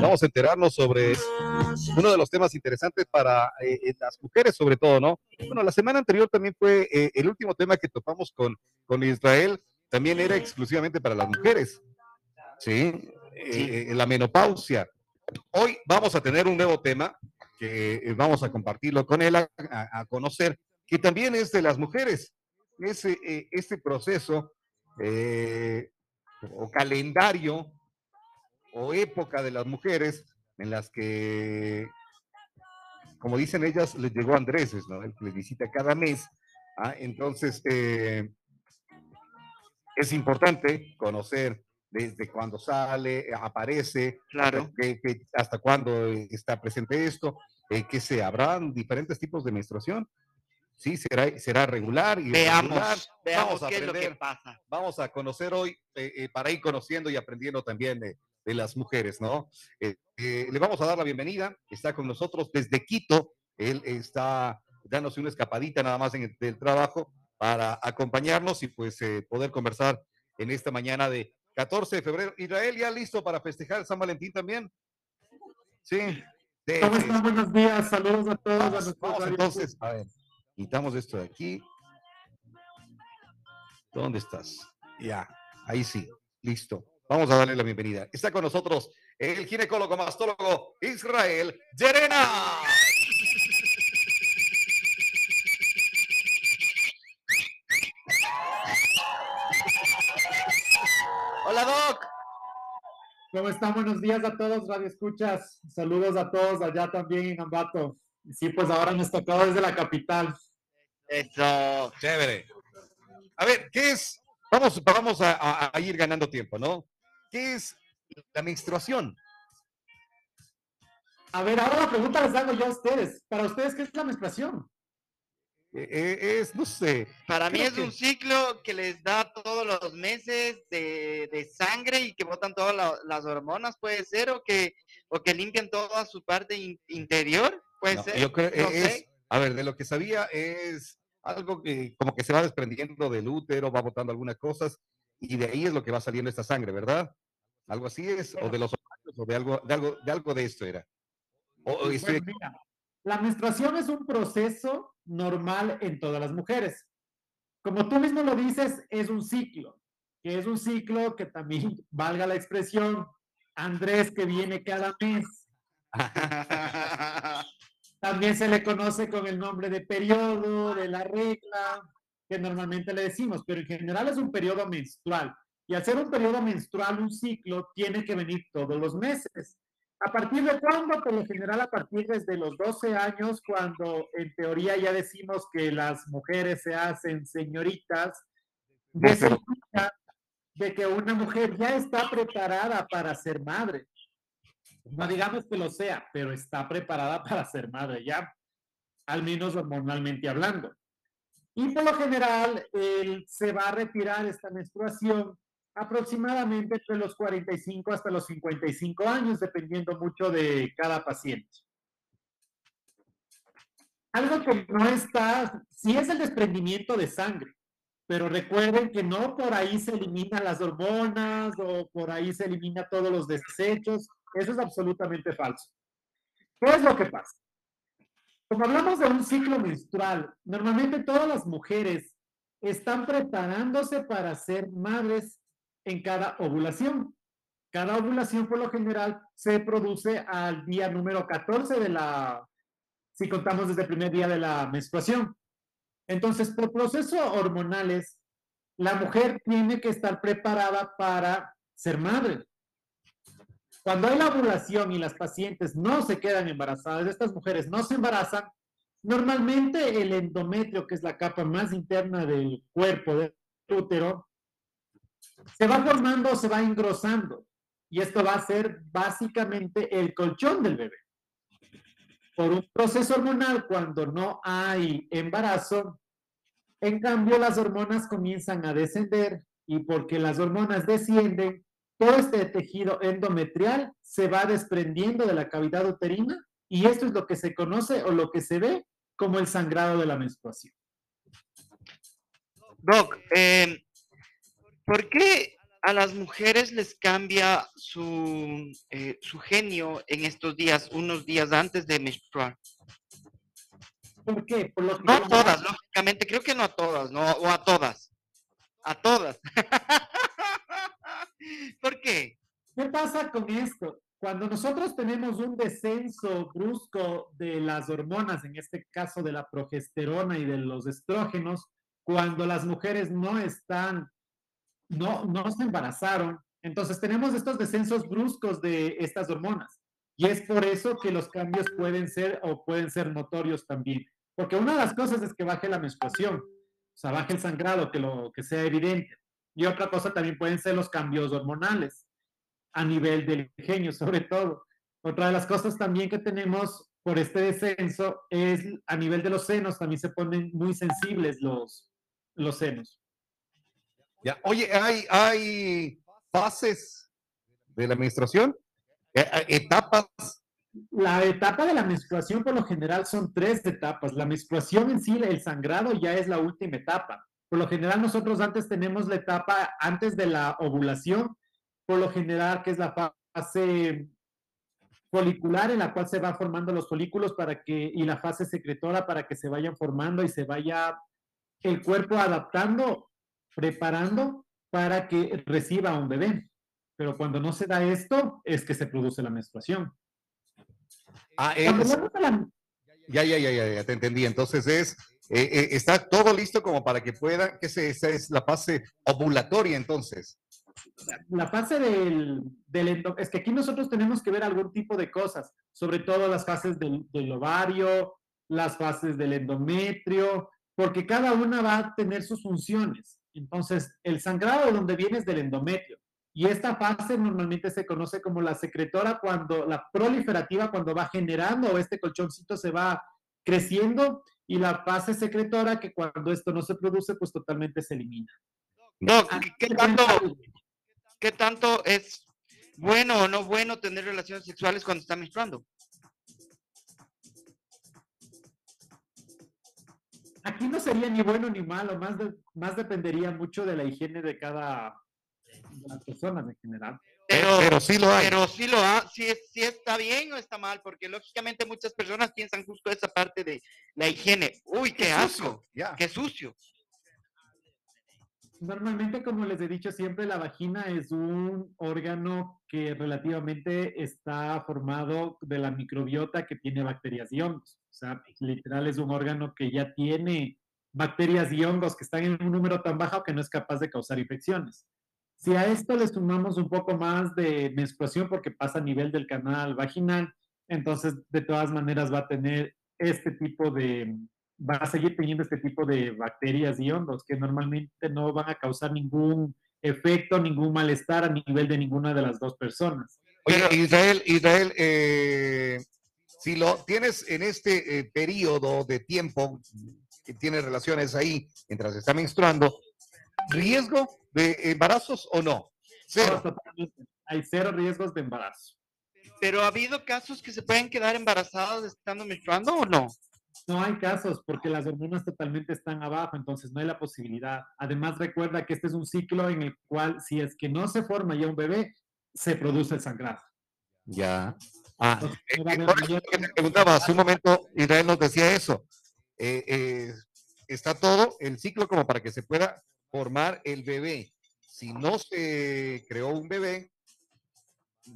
Vamos a enterarnos sobre uno de los temas interesantes para eh, eh, las mujeres, sobre todo, ¿no? Bueno, la semana anterior también fue eh, el último tema que topamos con, con Israel, también era exclusivamente para las mujeres, ¿sí? la menopausia. Hoy vamos a tener un nuevo tema que vamos a compartirlo con él, a, conocer, que también es de las mujeres. Ese, este proceso o calendario o época de las mujeres en las que, como dicen ellas, les llegó Andrés, ¿no? El que les visita cada mes. ¿ah? Entonces, eh, es importante conocer desde cuándo sale, aparece, claro. hasta cuándo está presente esto, eh, que se habrán diferentes tipos de menstruación. Sí, será, será regular y veamos, veamos qué es lo que pasa. Vamos a conocer hoy eh, para ir conociendo y aprendiendo también de las mujeres, ¿no? Eh, eh, le vamos a dar la bienvenida, está con nosotros desde Quito, él está dándose una escapadita nada más en el, del trabajo para acompañarnos y pues eh, poder conversar en esta mañana de 14 de febrero. Israel, ¿ya listo para festejar San Valentín también? Sí. ¿Cómo están? Buenos días, saludos a todos. Vamos, entonces, a ver, quitamos esto de aquí. ¿Dónde estás? Ya, ahí sí, listo. Vamos a darle la bienvenida. Está con nosotros el ginecólogo mastólogo Israel Yerena. Hola, Doc. ¿Cómo están? Buenos días a todos, Radio Escuchas. Saludos a todos allá también en Ambato. Sí, pues ahora nos tocó desde la capital. Eso, chévere. A ver, ¿qué es? Vamos, vamos a ir ganando tiempo, ¿no? ¿Qué es la menstruación? A ver, ahora la pregunta les hago yo a ustedes. Para ustedes, ¿qué es la menstruación? Eh, eh, es, no sé. Para mí es un ciclo que les da todos los meses de, sangre y que botan todas las hormonas, puede ser, o que, o que limpian toda su parte interior, puede ser. Yo creo es, a ver, de lo que sabía es algo que como que se va desprendiendo del útero, va botando algunas cosas y de ahí es lo que va saliendo esta sangre, ¿verdad? Algo así es, o de los o de algo, de algo, de algo de esto era. la menstruación es un proceso normal en todas las mujeres. Como tú mismo lo dices, es un ciclo, que es un ciclo que también, valga la expresión, Andrés que viene cada mes. también se le conoce con el nombre de periodo, de la regla, que normalmente le decimos, pero en general es un periodo menstrual. Y al ser un periodo menstrual, un ciclo, tiene que venir todos los meses. ¿A partir de cuándo? Por lo general, a partir desde los 12 años, cuando en teoría ya decimos que las mujeres se hacen señoritas, de, de que una mujer ya está preparada para ser madre. No digamos que lo sea, pero está preparada para ser madre ya, al menos hormonalmente hablando. Y por lo general, él se va a retirar esta menstruación aproximadamente entre los 45 hasta los 55 años, dependiendo mucho de cada paciente. Algo que no está, sí es el desprendimiento de sangre, pero recuerden que no por ahí se eliminan las hormonas o por ahí se elimina todos los desechos. Eso es absolutamente falso. ¿Qué es lo que pasa? Como hablamos de un ciclo menstrual, normalmente todas las mujeres están preparándose para ser madres en cada ovulación. Cada ovulación por lo general se produce al día número 14 de la, si contamos desde el primer día de la menstruación. Entonces, por procesos hormonales, la mujer tiene que estar preparada para ser madre. Cuando hay la ovulación y las pacientes no se quedan embarazadas, estas mujeres no se embarazan, normalmente el endometrio, que es la capa más interna del cuerpo del útero, se va formando, se va engrosando. Y esto va a ser básicamente el colchón del bebé. Por un proceso hormonal, cuando no hay embarazo, en cambio las hormonas comienzan a descender y porque las hormonas descienden, todo este tejido endometrial se va desprendiendo de la cavidad uterina Y esto es lo que se conoce o lo que se ve como el sangrado de la menstruación. Doc, eh, ¿por qué a las mujeres les cambia su, eh, su genio en estos días, unos días antes de menstruar? ¿Por qué? Por no a todas, lógicamente, creo que no a todas, no, o a todas. A todas. ¿Por qué? ¿Qué pasa con esto? Cuando nosotros tenemos un descenso brusco de las hormonas, en este caso de la progesterona y de los estrógenos, cuando las mujeres no están, no, no se embarazaron, entonces tenemos estos descensos bruscos de estas hormonas. Y es por eso que los cambios pueden ser o pueden ser notorios también. Porque una de las cosas es que baje la menstruación, o sea, baje el sangrado, que, lo, que sea evidente. Y otra cosa también pueden ser los cambios hormonales a nivel del genio, sobre todo. Otra de las cosas también que tenemos por este descenso es a nivel de los senos, también se ponen muy sensibles los, los senos. Ya, oye, hay, hay fases de la menstruación, eh, eh, etapas. La etapa de la menstruación por lo general son tres etapas. La menstruación en sí, el sangrado ya es la última etapa. Por lo general nosotros antes tenemos la etapa antes de la ovulación, por lo general que es la fase folicular en la cual se van formando los folículos para que y la fase secretora para que se vayan formando y se vaya el cuerpo adaptando, preparando para que reciba un bebé. Pero cuando no se da esto, es que se produce la menstruación. Ah, ya, ya, ya, ya, ya, te entendí. Entonces es, eh, eh, está todo listo como para que pueda, que se, esa es la fase ovulatoria entonces. La fase del, del es que aquí nosotros tenemos que ver algún tipo de cosas, sobre todo las fases del, del ovario, las fases del endometrio, porque cada una va a tener sus funciones. Entonces, el sangrado de donde viene es del endometrio. Y esta fase normalmente se conoce como la secretora cuando, la proliferativa cuando va generando o este colchoncito se va creciendo y la fase secretora que cuando esto no se produce, pues totalmente se elimina. No, ah, ¿qué tanto, qué tanto es bueno o no bueno tener relaciones sexuales cuando está menstruando? Aquí no sería ni bueno ni malo, más, más dependería mucho de la higiene de cada de las personas en general. Pero, sí lo hay. Pero sí lo ha, sí, está bien o está mal, porque lógicamente muchas personas piensan justo esa parte de la higiene. Uy, qué, asco, qué sucio. Normalmente, como les he dicho siempre, la vagina es un órgano que relativamente está formado de la microbiota que tiene bacterias y hongos. O sea, literal es un órgano que ya tiene bacterias y hongos que están en un número tan bajo que no es capaz de causar infecciones. Si a esto le sumamos un poco más de menstruación porque pasa a nivel del canal vaginal, entonces de todas maneras va a tener este tipo de, va a seguir teniendo este tipo de bacterias y hongos que normalmente no van a causar ningún efecto, ningún malestar a nivel de ninguna de las dos personas. Oye, Israel, Israel, eh, si lo tienes en este eh, periodo de tiempo que tienes relaciones ahí mientras está menstruando, ¿riesgo de embarazos o no? Cero. Hay cero riesgos de embarazo. Pero ha habido casos que se pueden quedar embarazadas estando menstruando o no? No hay casos porque las hormonas totalmente están abajo, entonces no hay la posibilidad. Además, recuerda que este es un ciclo en el cual si es que no se forma ya un bebé, se produce el sangrado. Ya. Ah, eh, eh, que te preguntaba hace un momento, Israel nos decía eso. Eh, está todo el ciclo como para que se pueda formar el bebé. Si no se creó un bebé,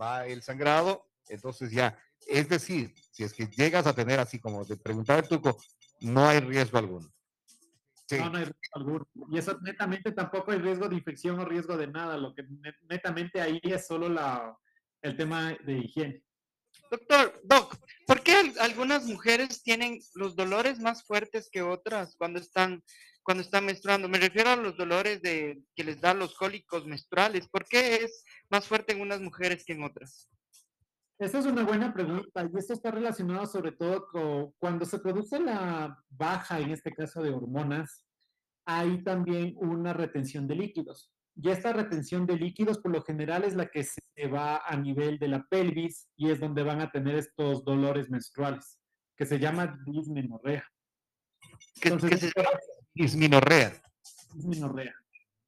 va el sangrado, entonces ya. Es decir, si es que llegas a tener así como te preguntaba el tuco, no hay riesgo alguno. No, no hay riesgo alguno. Y eso netamente tampoco hay riesgo de infección o riesgo de nada. Lo que netamente ahí es solo la, el tema de higiene. Doctor, Doc, ¿por qué algunas mujeres tienen los dolores más fuertes que otras cuando están, cuando están menstruando? Me refiero a los dolores de, que les dan los cólicos menstruales. ¿Por qué es más fuerte en unas mujeres que en otras? Esa es una buena pregunta y esto está relacionado sobre todo con cuando se produce la baja, en este caso de hormonas, hay también una retención de líquidos. Y esta retención de líquidos por lo general es la que se va a nivel de la pelvis y es donde van a tener estos dolores menstruales, que se llama dismenorrea. ¿Qué, Entonces, ¿qué se llama? Disminorrea. Disminorrea.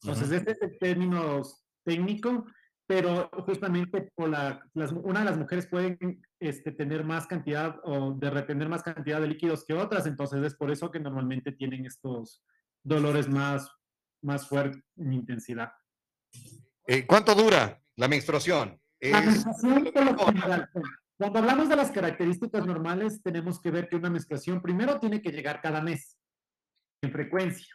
Entonces, este es el término técnico, pero justamente por la, una de las mujeres pueden este, tener más cantidad o de retener más cantidad de líquidos que otras, entonces es por eso que normalmente tienen estos dolores más, más fuertes en intensidad. Eh, ¿Cuánto dura la menstruación? La menstruación por lo general. Cuando hablamos de las características normales, tenemos que ver que una menstruación primero tiene que llegar cada mes en frecuencia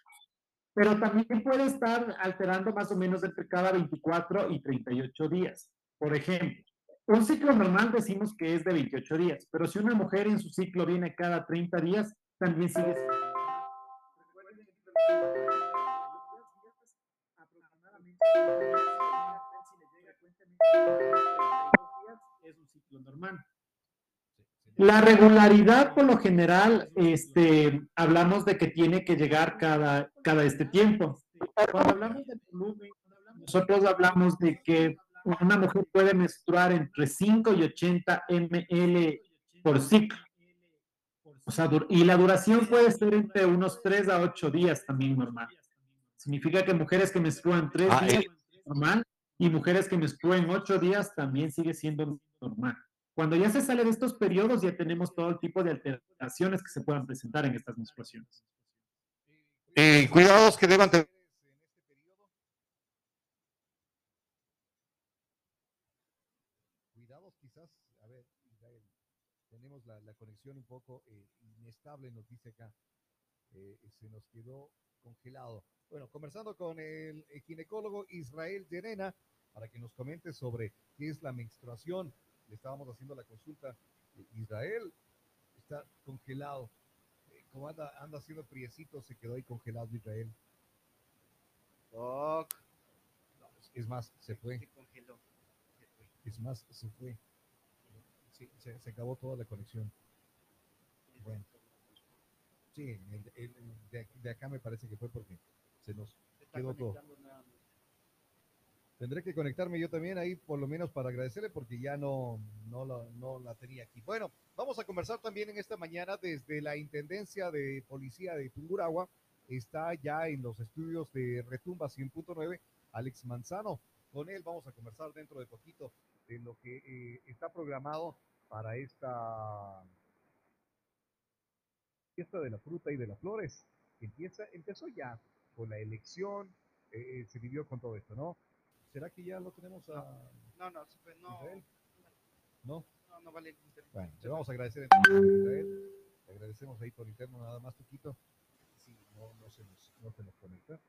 pero también puede estar alterando más o menos entre cada 24 y 38 días. Por ejemplo, un ciclo normal decimos que es de 28 días, pero si una mujer en su ciclo viene cada 30 días, también sigue La regularidad, por lo general, este, hablamos de que tiene que llegar cada, cada este tiempo. Cuando hablamos de volumen, nosotros hablamos de que una mujer puede menstruar entre 5 y 80 ml por ciclo. O sea, y la duración puede ser entre unos 3 a 8 días también normal. Significa que mujeres que menstruan 3 ah, días eh. normal y mujeres que menstruan 8 días también sigue siendo normal. Cuando ya se sale de estos periodos, ya tenemos todo el tipo de alteraciones que se puedan presentar en estas menstruaciones. Eh, cuidados que deban tener. Cuidados quizás, a ver, tenemos la, conexión un poco eh, inestable, nos dice acá. Eh, se nos quedó congelado. Bueno, conversando con el, ginecólogo Israel Llerena para que nos comente sobre qué es la menstruación estábamos haciendo la consulta. Israel está congelado. Eh, como anda, anda haciendo priecito, se quedó ahí congelado Israel. es, más, se fue. Es más, se fue. se, acabó toda la conexión. Bueno. Sí, de, de, acá me parece que fue porque se nos quedó todo. Tendré que conectarme yo también ahí, por lo menos para agradecerle, porque ya no, no, la, no la tenía aquí. Bueno, vamos a conversar también en esta mañana desde la Intendencia de Policía de Tunguragua. Está ya en los estudios de Retumba 100.9 Alex Manzano. Con él vamos a conversar dentro de poquito de lo que eh, está programado para esta fiesta de la fruta y de las flores. Empieza, empezó ya con la elección, eh, se vivió con todo esto, ¿no? ¿Será que ya lo tenemos a No, no, no. Israel? ¿No? No, no vale el internet. Bueno, le vamos a agradecer entonces a Israel. Le agradecemos ahí por interno nada más, poquito. Sí, no, no, se nos, no se nos conecta.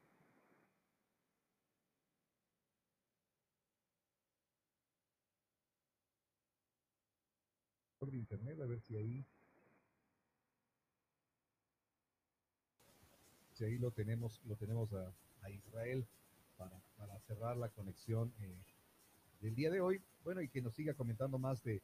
Por internet, a ver si ahí. Si ahí lo tenemos, lo tenemos a, a Israel para, cerrar la conexión eh, del día de hoy. Bueno, y que nos siga comentando más de,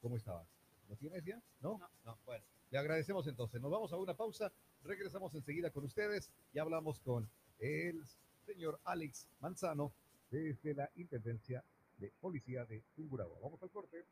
cómo estaba. ¿Lo tienes ya? ¿No? ¿No? Bueno, le agradecemos entonces. Nos vamos a una pausa. Regresamos enseguida con ustedes. Ya hablamos con el señor Alex Manzano desde la Intendencia de Policía de Tungurahua. Vamos al corte.